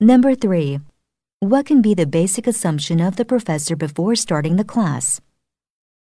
Number 3. What can be the basic assumption of the professor before starting the class?